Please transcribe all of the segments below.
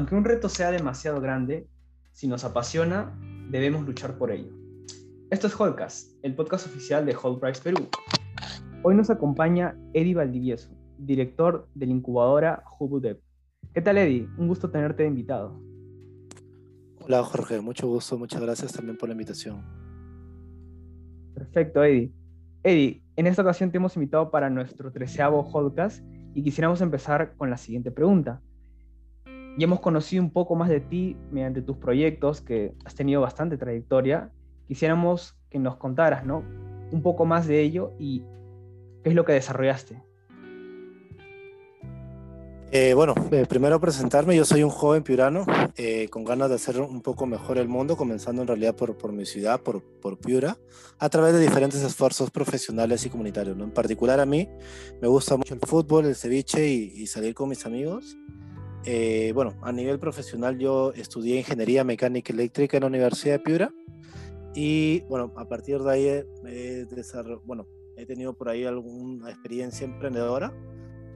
Aunque un reto sea demasiado grande, si nos apasiona, debemos luchar por ello. Esto es Holcast, el podcast oficial de Price Perú. Hoy nos acompaña Eddie Valdivieso, director de la incubadora Hubudev. ¿Qué tal, Eddie? Un gusto tenerte invitado. Hola, Jorge. Mucho gusto. Muchas gracias también por la invitación. Perfecto, Eddie. Eddie, en esta ocasión te hemos invitado para nuestro treceavo podcast y quisiéramos empezar con la siguiente pregunta. Ya hemos conocido un poco más de ti mediante tus proyectos, que has tenido bastante trayectoria. Quisiéramos que nos contaras, ¿no? Un poco más de ello y qué es lo que desarrollaste. Eh, bueno, eh, primero presentarme, yo soy un joven piurano eh, con ganas de hacer un poco mejor el mundo, comenzando en realidad por, por mi ciudad, por, por, Piura, a través de diferentes esfuerzos profesionales y comunitarios. ¿no? En particular a mí me gusta mucho el fútbol, el ceviche y, y salir con mis amigos. Bueno, a nivel profesional yo estudié ingeniería mecánica eléctrica en la Universidad de Piura y bueno, a partir de ahí he, bueno, he tenido por ahí alguna experiencia emprendedora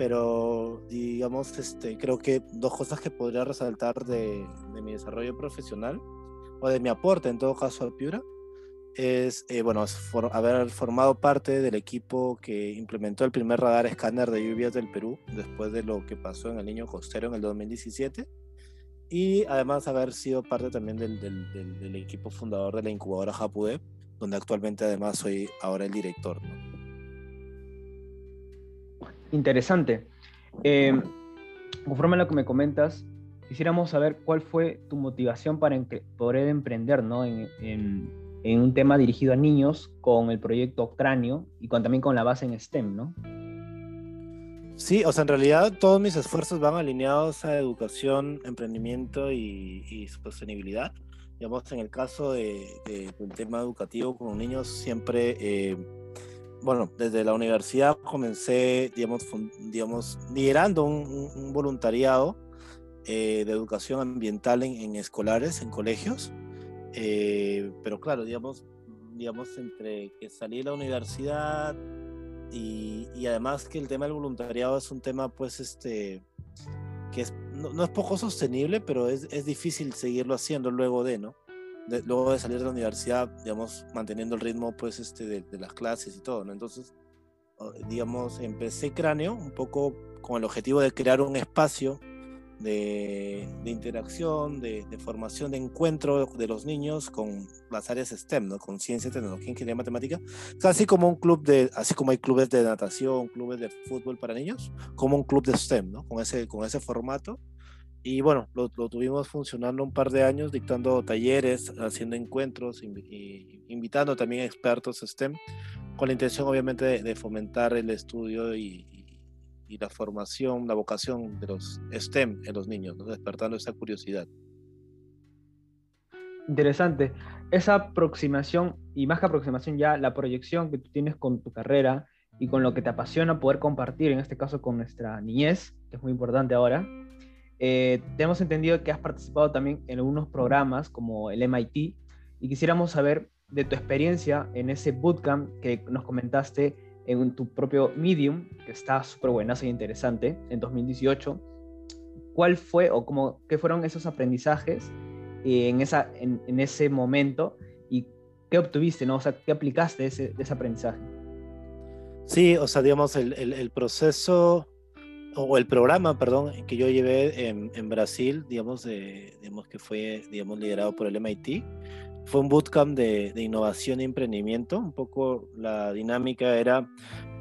pero digamos, este, creo que dos cosas que podría resaltar de, de mi desarrollo profesional o de mi aporte en todo caso al Piura es, eh, bueno, haber formado parte del equipo que implementó el primer radar escáner de lluvias del Perú después de lo que pasó en el Niño Costero en el 2017 y además haber sido parte también del, equipo fundador de la incubadora Japude, donde actualmente además soy ahora el director. Interesante. Eh, conforme a lo que me comentas, quisiéramos saber cuál fue tu motivación para poder emprender ¿no? en, un tema dirigido a niños con el proyecto Octranio y con, también con la base en STEM, ¿no? Sí, o sea, en realidad todos mis esfuerzos van alineados a educación, emprendimiento y, y sostenibilidad. Digamos, en el caso de, del tema educativo con niños, siempre eh, bueno, desde la universidad comencé, digamos, digamos liderando un, voluntariado eh, de educación ambiental en, escolares, en colegios. Eh, pero claro, digamos, digamos, entre que salí de la universidad y, y, además que el tema del voluntariado es un tema, pues, este, que es, no, no es poco sostenible, pero es, es difícil seguirlo haciendo luego de, ¿no? luego de salir de la universidad, digamos, manteniendo el ritmo, pues, este, de, las clases y todo, ¿no? Entonces, digamos, empecé Cráneo un poco con el objetivo de crear un espacio de, de interacción, de, de, formación, de encuentro de los niños con las áreas STEM, ¿no? Con ciencia, tecnología, ingeniería, matemática, casi como un club de, así como hay clubes de natación, clubes de fútbol para niños, como un club de STEM, ¿no? Con ese, con ese formato y bueno, lo, tuvimos funcionando un par de años, dictando talleres, haciendo encuentros, y invitando también a expertos STEM, con la intención obviamente de, fomentar el estudio y, y, la formación, la vocación de los STEM en los niños, despertando esa curiosidad. Interesante. Esa aproximación, y más que aproximación ya, la proyección que tú tienes con tu carrera y con lo que te apasiona poder compartir, en este caso con nuestra niñez, que es muy importante ahora, eh, tenemos entendido que has participado también en algunos programas como el MIT y quisiéramos saber de tu experiencia en ese bootcamp que nos comentaste en tu propio Medium, que está súper buenazo e interesante, en 2018. ¿Cuál fue o cómo, qué fueron esos aprendizajes en, esa, en, ese momento y qué obtuviste, ¿no? O sea, ¿qué aplicaste de ese, de ese aprendizaje? Sí, o sea, digamos, el, el, proceso o el programa, perdón, que yo llevé en, Brasil, digamos, digamos, que fue, digamos, liderado por el MIT, fue un bootcamp de, de innovación y emprendimiento. Un poco la dinámica era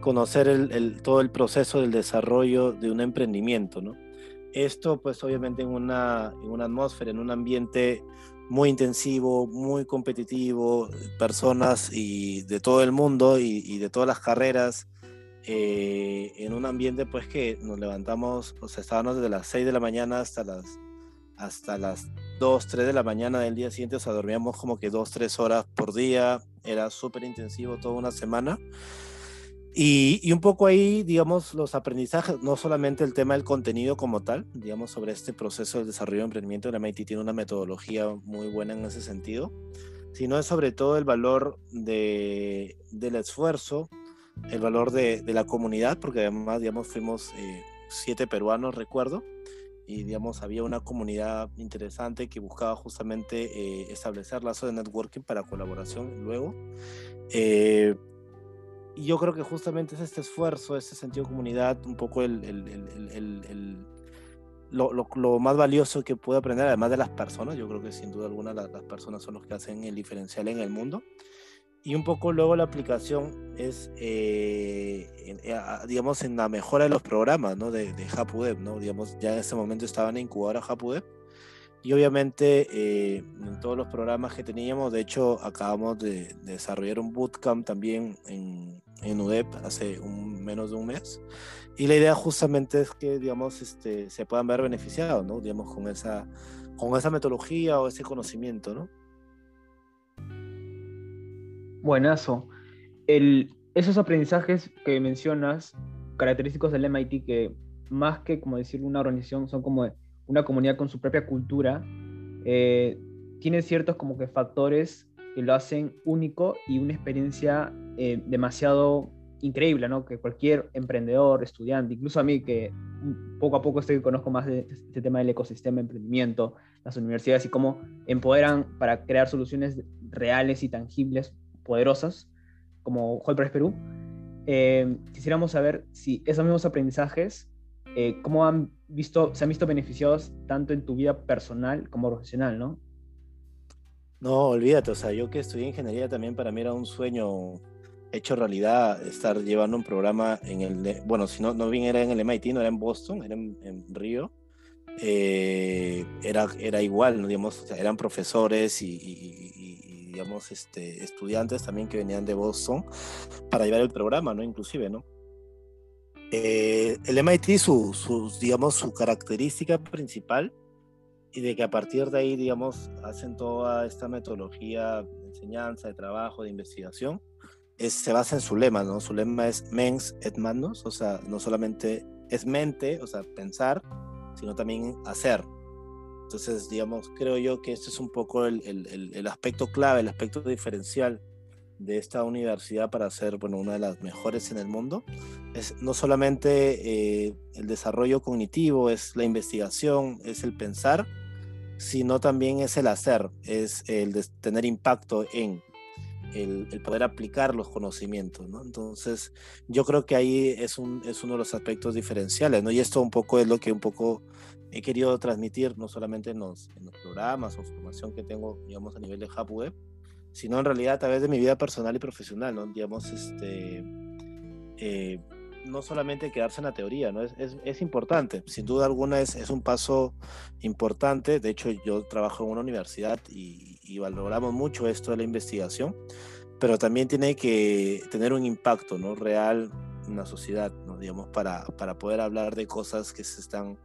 conocer el, el, todo el proceso del desarrollo de un emprendimiento, ¿no? Esto, pues, obviamente en una, en una atmósfera, en un ambiente muy intensivo, muy competitivo, personas y de todo el mundo y, y de todas las carreras, eh, en un ambiente pues que nos levantamos, sea, estábamos desde las 6 de la mañana hasta las, hasta las 2, 3 de la mañana del día siguiente, o sea, dormíamos como que 2, 3 horas por día, era súper intensivo toda una semana. Y, un poco ahí, digamos, los aprendizajes, no solamente el tema del contenido como tal, digamos, sobre este proceso de desarrollo de emprendimiento, la MIT tiene una metodología muy buena en ese sentido, sino es sobre todo el valor de, del esfuerzo, el valor de, de, la comunidad, porque además, digamos, fuimos eh, siete peruanos, recuerdo, y digamos había una comunidad interesante que buscaba justamente eh, establecer lazos de networking para colaboración luego. Eh, y yo creo que justamente es este esfuerzo, este sentido de comunidad, un poco el, el, el, lo, lo, lo, más valioso que puede aprender, además de las personas, yo creo que sin duda alguna las, las personas son los que hacen el diferencial en el mundo. Y un poco luego la aplicación es, eh, eh, digamos, en la mejora de los programas ¿no? de, de HapWeb, ¿no? Digamos, ya en ese momento estaban en incubadora HapWeb. Y obviamente eh, en todos los programas que teníamos, de hecho, acabamos de, de desarrollar un bootcamp también en, en UDEP hace un, menos de un mes. Y la idea justamente es que, digamos, este, se puedan ver beneficiados, ¿no? Digamos, con esa, con esa metodología o ese conocimiento, ¿no? Buenazo. El, esos aprendizajes que mencionas, característicos del MIT, que más que como decir una organización, son como una comunidad con su propia cultura, eh, ciertos como que factores que lo hacen único y una experiencia eh, demasiado increíble, ¿no? Que cualquier emprendedor, estudiante, incluso a mí que poco a poco estoy conozco más de este tema del ecosistema emprendimiento, las universidades y cómo empoderan para crear soluciones reales y tangibles poderosas, como Press Perú, eh, quisiéramos saber si esos mismos aprendizajes, eh, cómo han visto, se han visto beneficiados tanto en tu vida personal como profesional, ¿no? No, olvídate, o sea, yo que estudié ingeniería también para mí era un sueño hecho realidad estar llevando un programa en el, bueno, si no, no bien era en el MIT, no era en Boston, era en, en Río, eh, era, era igual, ¿no? digamos, eran profesores y, y, digamos, este, estudiantes también que venían de Boston para llevar el programa, ¿no? Inclusive, ¿no? Eh, el MIT, su, su, digamos, su característica principal y de que a partir de ahí, digamos, hacen toda esta metodología de enseñanza, de trabajo, de investigación, es, se basa en su lema, ¿no? Su lema es mens et manus, o sea, no solamente es mente, o sea, pensar, sino también hacer, entonces, digamos, creo yo que este es un poco el, el, el, aspecto clave, el aspecto diferencial de esta universidad para ser bueno, una de las mejores en el mundo. Es no solamente eh, el desarrollo cognitivo, es la investigación, es el pensar, sino también es el hacer, es el de tener impacto en el, el, poder aplicar los conocimientos, ¿no? Entonces, yo creo que ahí es, un, es uno de los aspectos diferenciales, ¿no? Y esto un poco es lo que un poco he querido transmitir, no solamente en los, en los programas o formación que tengo, digamos, a nivel de Hub Web, sino en realidad a través de mi vida personal y profesional, ¿no? Digamos, este... Eh, no solamente quedarse en la teoría, ¿no? Es, es, es importante, sin duda alguna es, es, un paso importante. De hecho, yo trabajo en una universidad y, y, valoramos mucho esto de la investigación, pero también tiene que tener un impacto, ¿no? Real en la sociedad, ¿no? Digamos, para, para poder hablar de cosas que se están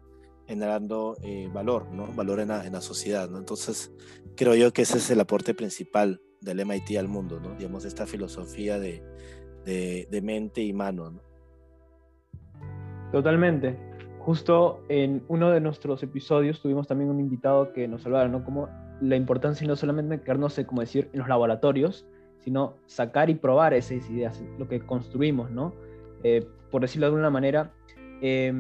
generando eh, valor, ¿no? Valor en la, en la sociedad, ¿no? Entonces, creo yo que ese es el aporte principal del MIT al mundo, ¿no? Digamos, esta filosofía de, de, de mente y mano, ¿no? Totalmente. Justo en uno de nuestros episodios tuvimos también un invitado que nos hablara, ¿no? Como la importancia no solamente quedarnos, como decir, en los laboratorios, sino sacar y probar esas ideas, lo que construimos, ¿no? Eh, por decirlo de alguna manera, eh,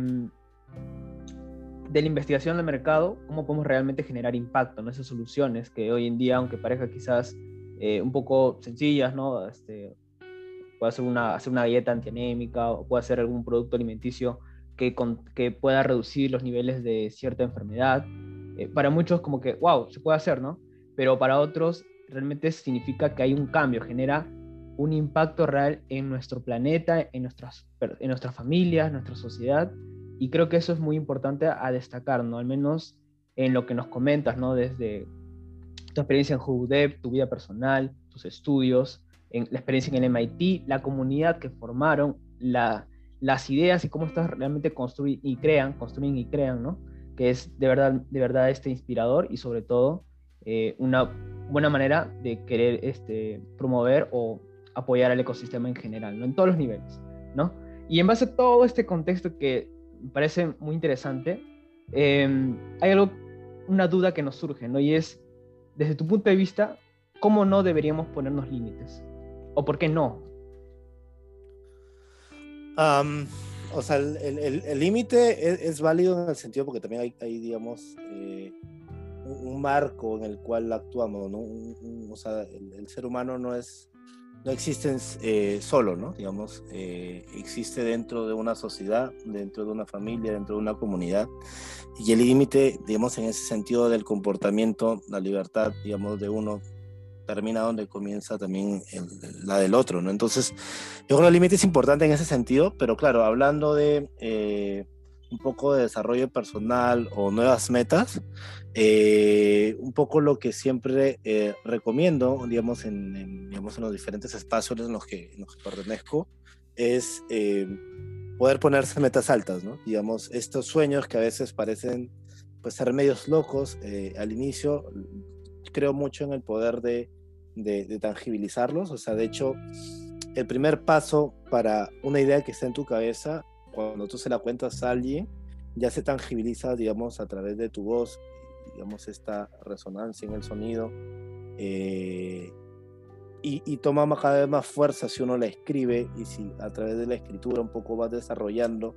de la investigación del mercado, cómo podemos realmente generar impacto en esas soluciones que hoy en día, aunque parezca quizás eh, un poco sencillas, ¿no? Este, puede hacer una, hacer una dieta antianémica o puede hacer algún producto alimenticio que, con, que pueda reducir los niveles de cierta enfermedad. Eh, para muchos como que, wow, se puede hacer, ¿no? Pero para otros realmente significa que hay un cambio, genera un impacto real en nuestro planeta, en nuestras, en nuestras familias, nuestra sociedad. Y creo que eso es muy importante a destacar, ¿no? Al menos en lo que nos comentas, ¿no? Desde tu experiencia en HUDEP, tu vida personal, tus estudios, en la experiencia en el MIT, la comunidad que formaron, la, las ideas y cómo estás realmente construyen y crean, construyen y crean, ¿no? Que es de verdad, de verdad este inspirador y sobre todo eh, una buena manera de querer este, promover o apoyar al ecosistema en general, ¿no? En todos los niveles, ¿no? Y en base a todo este contexto que me parece muy interesante, eh, hay algo, una duda que nos surge, ¿no? Y es, desde tu punto de vista, ¿cómo no deberíamos ponernos límites? ¿O por qué no? O sea, el límite es, válido en el sentido porque también hay, hay digamos, eh, un, marco en el cual actuamos, ¿no? o sea, el, ser humano no es, no existe eh, solo, ¿no? Digamos, eh, existe dentro de una sociedad, dentro de una familia, dentro de una comunidad. Y el límite, digamos, en ese sentido del comportamiento, la libertad, digamos, de uno termina donde comienza también la del otro, ¿no? Entonces, yo creo que el límite es importante en ese sentido, pero claro, hablando de eh, un poco de desarrollo personal o nuevas metas, eh, un poco lo que siempre eh, recomiendo, digamos en, digamos, en los diferentes espacios en los que, en los pertenezco, es poder ponerse metas altas, ¿no? Digamos, estos sueños que a veces parecen pues ser medios locos al inicio, creo mucho en el poder de, de, tangibilizarlos. O sea, de hecho, el primer paso para una idea que está en tu cabeza, cuando tú se la cuentas a alguien, ya se tangibiliza, digamos, a través de tu voz, digamos, esta resonancia en el sonido. Eh, y, toma cada vez más fuerza si uno la escribe y si a través de la escritura un poco vas desarrollando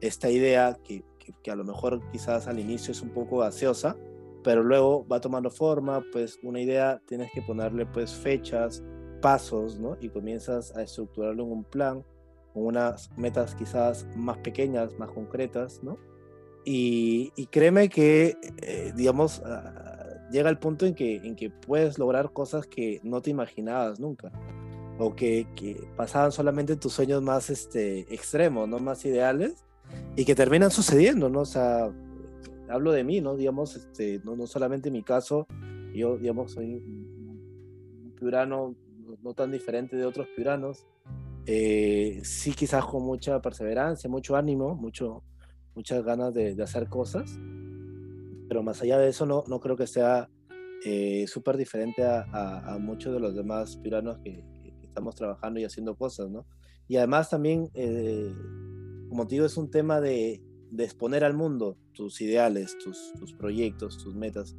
esta idea que, que, que a lo mejor quizás al inicio es un poco gaseosa, pero luego va tomando forma, pues una idea tienes que ponerle pues fechas, pasos, ¿no? Y comienzas a estructurarlo en un plan, con unas metas quizás más pequeñas, más concretas, ¿no? Y, créeme que, eh, digamos, ah, llega el punto en que, en que puedes lograr cosas que no te imaginabas nunca, o que, que pasaban solamente tus sueños más este, extremos, ¿no? Más ideales, y que terminan sucediendo, ¿no? O sea, hablo de mí, ¿no? Digamos, este, no, no solamente mi caso, yo, digamos, soy un piurano no tan diferente de otros piuranos, eh, sí quizás con mucha perseverancia, mucho ánimo, mucho, muchas ganas de, hacer cosas, pero más allá de eso no, no creo que sea eh, súper diferente a, muchos de los demás piuranos que, estamos trabajando y haciendo cosas, ¿no? Y además también, eh, como te digo, es un tema de, de exponer al mundo tus ideales, tus, tus proyectos, tus metas.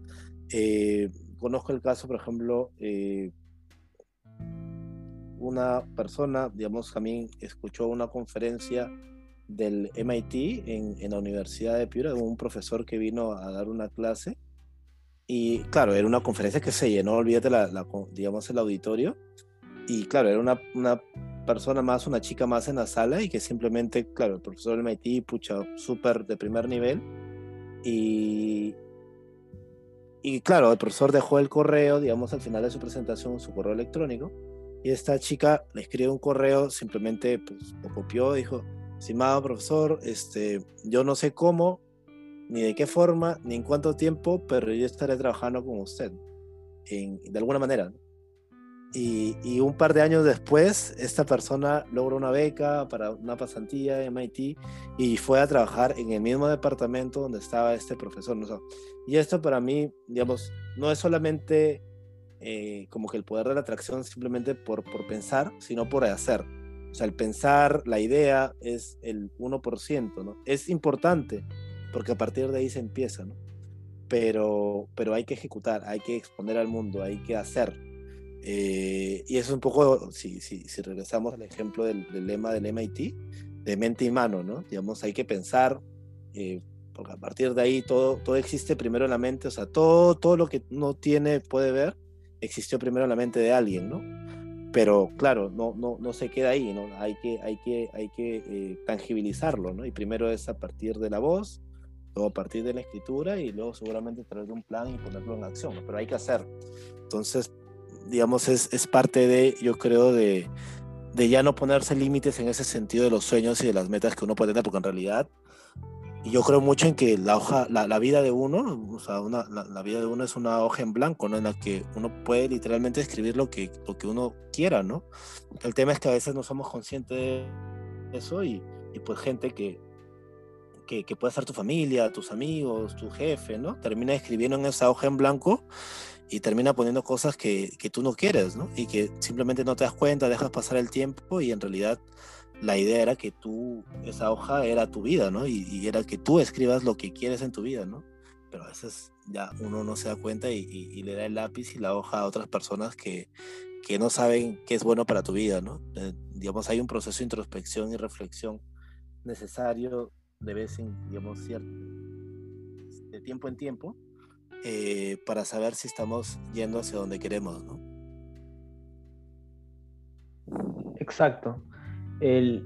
Eh, conozco el caso, por ejemplo, eh, una persona, digamos, también escuchó una conferencia del MIT en, en, la Universidad de Piura, un profesor que vino a dar una clase. Y claro, era una conferencia que se llenó, olvídate, la, la digamos, el auditorio. Y claro, era una, una persona más, una chica más en la sala y que simplemente, claro, el profesor del MIT, pucha, súper de primer nivel. Y, y claro, el profesor dejó el correo, digamos, al final de su presentación, su correo electrónico. Y esta chica le escribe un correo, simplemente pues, lo copió, dijo, estimado profesor, este, yo no sé cómo, ni de qué forma, ni en cuánto tiempo, pero yo estaré trabajando con usted, en, de alguna manera. Y, un par de años después, esta persona logró una beca para una pasantía en MIT y fue a trabajar en el mismo departamento donde estaba este profesor. Y esto para mí, digamos, no es solamente eh, como que el poder de la atracción simplemente por, por pensar, sino por hacer. O sea, el pensar, la idea es el 1%, ¿no? Es importante porque a partir de ahí se empieza, ¿no? Pero, pero hay que ejecutar, hay que exponer al mundo, hay que hacer eh, y eso es un poco, si, si, si regresamos al ejemplo del, lema del MIT, de mente y mano, ¿no? Digamos, hay que pensar, eh, porque a partir de ahí todo, todo existe primero en la mente, o sea, todo, todo lo que uno tiene, puede ver, existió primero en la mente de alguien, ¿no? Pero claro, no, no, no se queda ahí, ¿no? Hay que, hay que, hay que eh, tangibilizarlo, ¿no? Y primero es a partir de la voz, luego a partir de la escritura y luego seguramente traer un plan y ponerlo en acción, ¿no? pero hay que hacer. Entonces, digamos, es, es parte de, yo creo, de, de ya no ponerse límites en ese sentido de los sueños y de las metas que uno puede tener, porque en realidad yo creo mucho en que la hoja, la, la vida de uno, o sea, una, la, la, vida de uno es una hoja en blanco, ¿no? En la que uno puede literalmente escribir lo que, lo que uno quiera, ¿no? El tema es que a veces no somos conscientes de eso y, y pues gente que, que, que, puede ser tu familia, tus amigos, tu jefe, ¿no? Termina escribiendo en esa hoja en blanco y termina poniendo cosas que, que, tú no quieres, ¿no? Y que simplemente no te das cuenta, dejas pasar el tiempo y en realidad la idea era que tú, esa hoja era tu vida, ¿no? Y, era que tú escribas lo que quieres en tu vida, ¿no? Pero a veces ya uno no se da cuenta y le da el lápiz y la hoja a otras personas que, que no saben qué es bueno para tu vida, ¿no? Eh, digamos, hay un proceso de introspección y reflexión necesario de vez en, digamos, cierto, de tiempo en tiempo, eh, para saber si estamos yendo hacia donde queremos, ¿no? Exacto. El,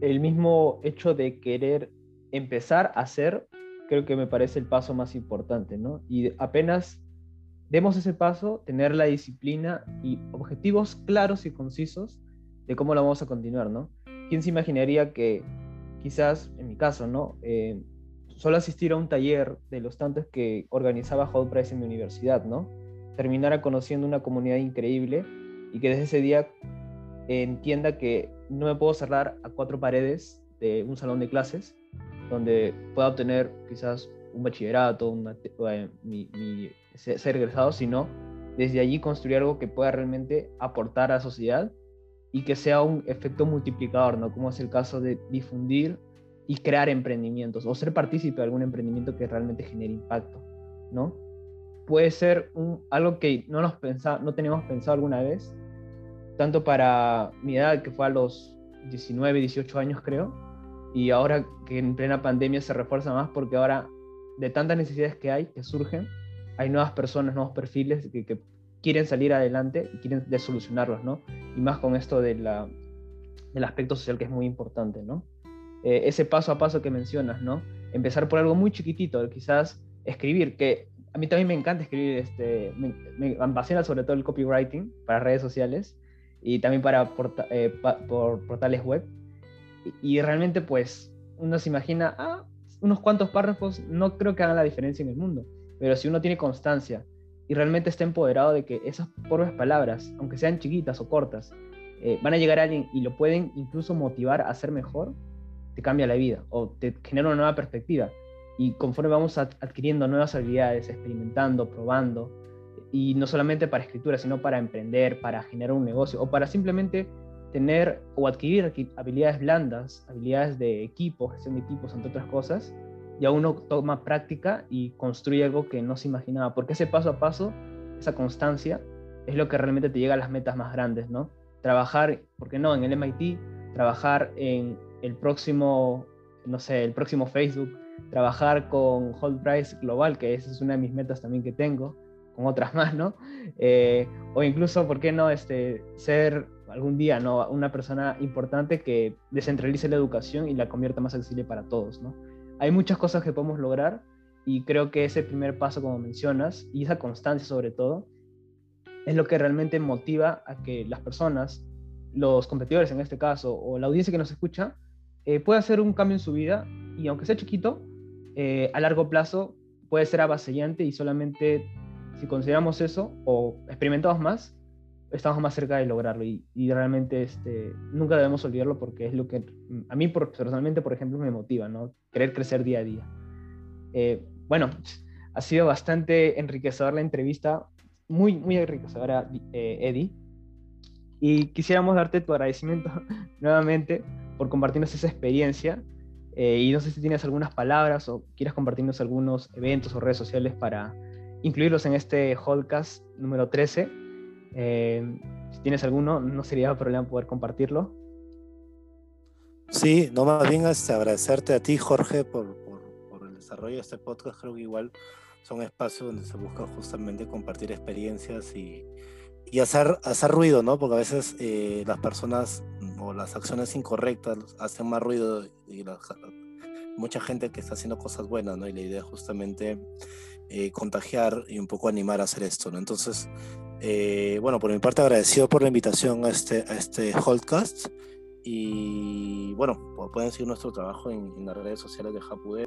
el mismo hecho de querer empezar a hacer, creo que me parece el paso más importante, ¿no? Y apenas demos ese paso, tener la disciplina y objetivos claros y concisos de cómo lo vamos a continuar, ¿no? ¿Quién se imaginaría que quizás, en mi caso, ¿no? Eh, solo asistir a un taller de los tantos que organizaba Hot Price en mi universidad, ¿no? Terminara conociendo una comunidad increíble y que desde ese día entienda que no me puedo cerrar a cuatro paredes de un salón de clases donde pueda obtener quizás un bachillerato, eh, mi, ser egresado, sino desde allí construir algo que pueda realmente aportar a la sociedad y que sea un efecto multiplicador, ¿no? Como es el caso de difundir y crear emprendimientos o ser partícipe de algún emprendimiento que realmente genere impacto, ¿no? Puede ser algo que no, nos pensa, no teníamos pensado alguna vez, tanto para mi edad, que fue a los 19, 18 años creo, y ahora que en plena pandemia se refuerza más porque ahora de tantas necesidades que hay, que surgen, hay nuevas personas, nuevos perfiles que, que quieren salir adelante y quieren de solucionarlos, ¿no? Y más con esto de la, del aspecto social que es muy importante, ¿no? Eh, ese paso a paso que mencionas, ¿no? Empezar por algo muy chiquitito, quizás escribir, que a mí también me encanta escribir, este, me, me apasiona sobre todo el copywriting para redes sociales y también para eh, por portales web. Y, y, realmente pues uno se imagina, ah, unos cuantos párrafos no creo que hagan la diferencia en el mundo, pero si uno tiene constancia, y realmente está empoderado de que esas pobres palabras, aunque sean chiquitas o cortas, eh, van a llegar a alguien y lo pueden incluso motivar a ser mejor, te cambia la vida o te genera una nueva perspectiva. Y conforme vamos adquiriendo nuevas habilidades, experimentando, probando, y no solamente para escritura, sino para emprender, para generar un negocio o para simplemente tener o adquirir habilidades blandas, habilidades de equipo, gestión de equipos, entre otras cosas, ya uno toma práctica y construye algo que no se imaginaba, porque ese paso a paso, esa constancia, es lo que realmente te llega a las metas más grandes, ¿no? Trabajar, ¿por qué no?, en el MIT, trabajar en el próximo, no sé, el próximo Facebook, trabajar con Hold Price Global, que esa es una de mis metas también que tengo, con otras más, ¿no? Eh, o incluso, ¿por qué no?, este, ser algún día, ¿no?, una persona importante que descentralice la educación y la convierta más accesible para todos, ¿no? hay muchas cosas que podemos lograr y creo que ese primer paso, como mencionas, y esa constancia sobre todo, es lo que realmente motiva a que las personas, los competidores en este caso, o la audiencia que nos escucha, eh, pueda hacer un cambio en su vida y aunque sea chiquito, eh, a largo plazo puede ser avasallante y solamente si consideramos eso o experimentamos más, estamos más cerca de lograrlo y, realmente este, nunca debemos olvidarlo porque es lo que a mí personalmente, por ejemplo, me motiva, ¿no? Querer crecer día a día. Eh, bueno, ha sido bastante enriquecedora la entrevista, muy, muy enriquecedora, eh, Eddie. Y quisiéramos darte tu agradecimiento nuevamente por compartirnos esa experiencia. Eh, y no sé si tienes algunas palabras o quieras compartirnos algunos eventos o redes sociales para incluirlos en este podcast número 13 eh, si tienes alguno, no sería problema poder compartirlo. Sí, no más bien este, agradecerte a ti, Jorge, por, por, el desarrollo de este podcast. Creo que igual son espacios donde se busca justamente compartir experiencias y, y hacer, hacer ruido, ¿no? Porque a veces eh, las personas o las acciones incorrectas hacen más ruido y mucha gente que está haciendo cosas buenas, ¿no? Y la idea es justamente eh, contagiar y un poco animar a hacer esto, ¿no? Entonces, eh, bueno, por mi parte agradecido por la invitación a este, a este Holdcast y bueno, pueden seguir nuestro trabajo en, las redes sociales de Japude.